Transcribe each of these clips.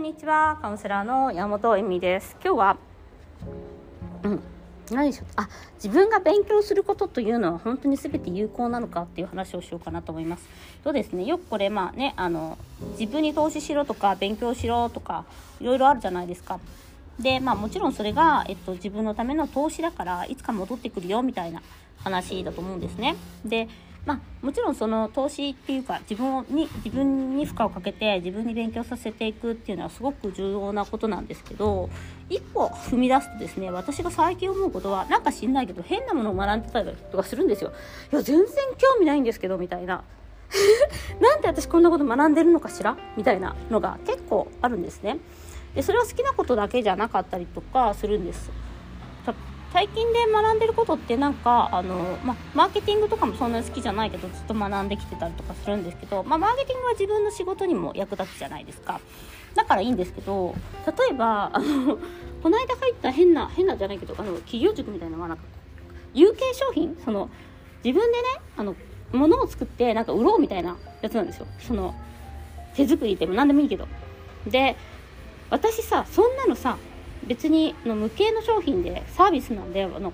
んにちはカウンセラーの山本恵美です。今日はうん何でしょうあ自分が勉強することというのは本当に全て有効なのかっていう話をしようかなと思います。とですねよくこれまあねあの自分に投資しろとか勉強しろとかいろいろあるじゃないですか。でまあもちろんそれが、えっと、自分のための投資だからいつか戻ってくるよみたいな話だと思うんですね。でまあ、もちろんその投資っていうか自分に自分に負荷をかけて自分に勉強させていくっていうのはすごく重要なことなんですけど一歩踏み出すとですね私が最近思うことはなんか知んないけど変なものを学んでたりとかするんですよ。いや全然興味ないんですけどみたいな。なんで私こんなこと学んでるのかしら？みたいなのが結構あるんですね。でそれは好きなことだけじゃなかったりとかするんです。最近で学んでることってなんかあの、まマーケティングとかもそんなに好きじゃないけどずっと学んできてたりとかするんですけど、まあ、マーケティングは自分の仕事にも役立つじゃないですか。だからいいんですけど例えばあの この間入った変な変なじゃないけどあの企業塾みたいなのはなんか有形商品？その自分でねあの物を作ってなんか売ろうみたいなやつなんですよ。その手作りでも何でもいいけど。で私さそんなのさ別にの無形の商品でサービスなんであの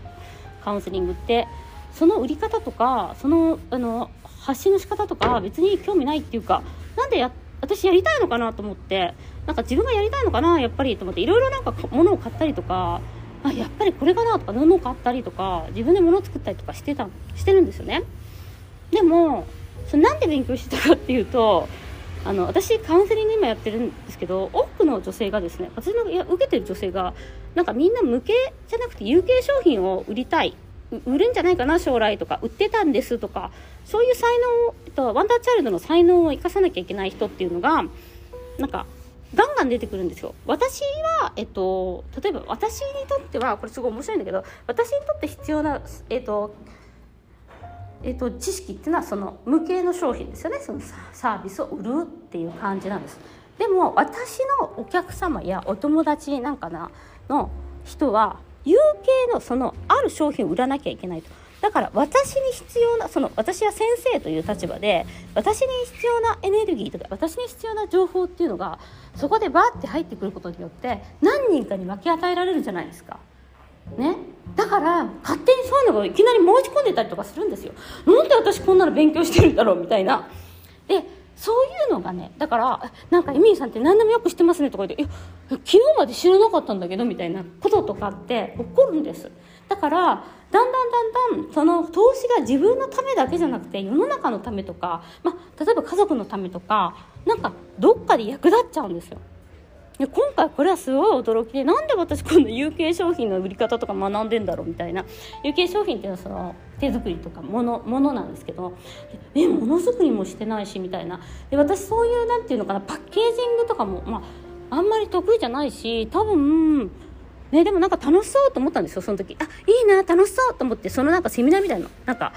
カウンセリングってその売り方とかそのあの発信の仕方とか別に興味ないっていうかなんでや私やりたいのかなと思ってなんか自分がやりたいのかなやっぱりと思っていろいろなんか物を買ったりとかあやっぱりこれかなとか布を買ったりとか自分で物を作ったりとかしてたしてるんですよね。でもそれなんで勉強してたかっていうとあの私カウンセリング今やってるんですけどの女性がですね私のいや受けてる女性がなんかみんな無形じゃなくて有形商品を売りたい。売るんじゃないかな将来とか売ってたんですとかそういう才能、えっと、ワンダーチャイルドの才能を生かさなきゃいけない人っていうのがなんかガンガン出てくるんですよ。私は、えっと、例えば私にとってはこれすごい面白いんだけど私にとって必要な、えっと、えーと、知識っていうのはその無形の商品ですよね。そのサービスを売るっていう感じなんです。でも私のお客様やお友達なんかなの人は有形のそのある商品を売らなきゃいけないと。だから私に必要なその私は先生という立場で私に必要なエネルギーとか私に必要な情報っていうのがそこでバーって入ってくることによって何人かに分け与えられるじゃないですか。ね。だから勝手にそういうのがいきなり申し込んでたりとかするんですよ。なんで私こんなの勉強してるんだろうみたいな。そういうのがねだからなんかエミリーさんって何でもよくしてますねとか言っていや昨日まで知らなかったんだけどみたいなこととかって起こるんです。だからだんだんだんだんその投資が自分のためだけじゃなくて世の中のためとか、まあ、例えば家族のためとかなんかどっかで役立っちゃうんですよ。で今回これはすごい驚きでなんで私こんな有形商品の売り方とか学んでんだろうみたいな。有形商品っていうのはその手作りとかものものなんですけどえものづくりもしてないしみたいな。で私そういうなんていうのかなパッケージングとかも、まあ、あんまり得意じゃないし多分ね、でもなんか楽しそうと思ったんですよその時。あいいな楽しそうと思ってそのなんかセミナーみたいななんか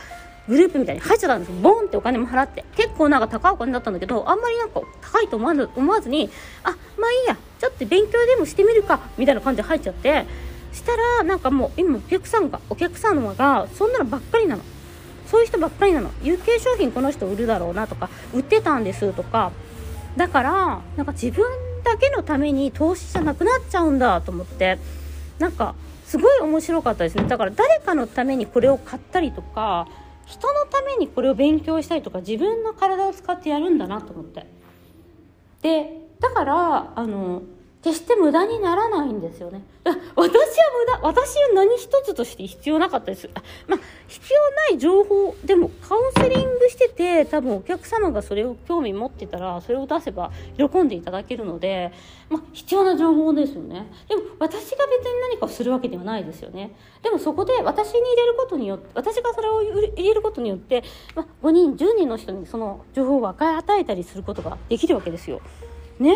グループみたいに入っちゃったんですよ。ボンってお金も払って。結構なんか高いお金だったんだけどあんまりなんか高いと思わず思わずにあまあいいやちょっと勉強でもしてみるかみたいな感じで入っちゃってしたらなんかもう今お客さんがお客様がそんなのばっかりなの。そういう人ばっかりなの。有形商品この人売るだろうなとか売ってたんですとか。だからなんか自分だけのために投資じゃなくなっちゃうんだと思ってなんかすごい面白かったですね。だから誰かのためにこれを買ったりとか人のためにこれを勉強したりとか自分の体を使ってやるんだなと思って。でだからあの決して無駄にならないんですよね。私は無駄、私は何一つとして必要なかったです。あまあ、必要ない情報、でもカウンセリングしてて、多分お客様がそれを興味持ってたら、それを出せば喜んでいただけるので、まあ、必要な情報ですよね。でも、私が別に何かをするわけではないですよね。でもそこで私に入れることによって、私がそれを入れることによって、まあ、5人、10人の人にその情報を与えたりすることができるわけですよ。ね。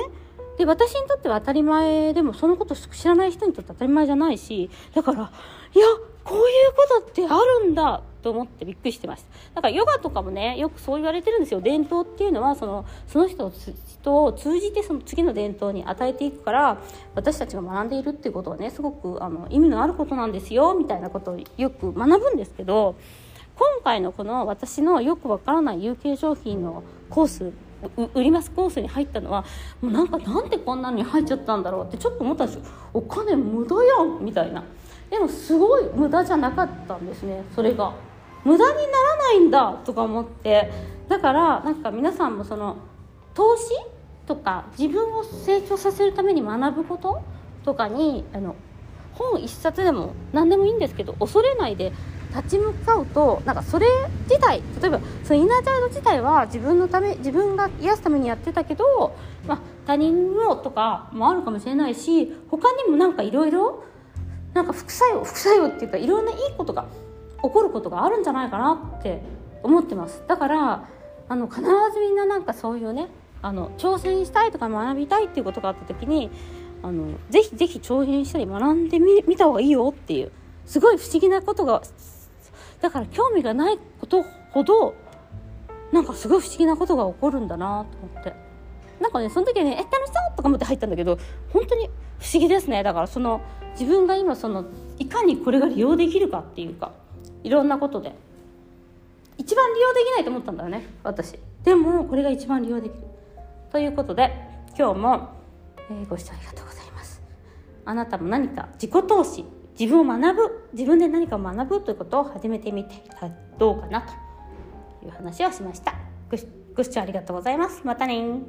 で私にとっては当たり前でもそのこと知らない人にとって当たり前じゃないしだからいやこういうことってあるんだと思ってびっくりしてましただからヨガとかもねよくそう言われてるんですよ伝統っていうのはそのその人を通じてその次の伝統に与えていくから私たちが学んでいるっていうことはねすごくあの意味のあることなんですよみたいなことをよく学ぶんですけど今回のこの私のよくわからない有形商品のコース売りますコースに入ったのはもうなんかなんでこんなのに入っちゃったんだろうってちょっと思ったんですよ。お金無駄やんみたいな。でもすごい無駄じゃなかったんですねそれが。無駄にならないんだとか思って。だからなんか皆さんもその投資とか自分を成長させるために学ぶこととかにあの本一冊でも何でもいいんですけど恐れないで立ち向かうとなんかそれ自体例えばそのインナーチャイルド自体は自分のため自分が癒すためにやってたけど、まあ、他人のとかもあるかもしれないし他にもなんかいろいろなんか副作用副作用っていうかいろんないいことが起こることがあるんじゃないかなって思ってます。だからあの必ずみんななんかそういうねあの挑戦したいとか学びたいっていうことがあった時にあのぜひぜひ挑戦したり学んでみ見た方がいいよっていうすごい不思議なことがだから興味がないことほどなんかすごい不思議なことが起こるんだなと思って。なんかねその時はね「え楽しそう!」とか思って入ったんだけど本当に不思議ですね。だからその自分が今そのいかにこれが利用できるかっていうかいろんなことで。一番利用できないと思ったんだよね私。でもこれが一番利用できる。ということで今日も、えー、ご視聴ありがとうございます。あなたも何か自己投資自分を学ぶ自分で何かを学ぶということを始めてみてどうかなという話をしました。ご視聴ありがとうございます。またね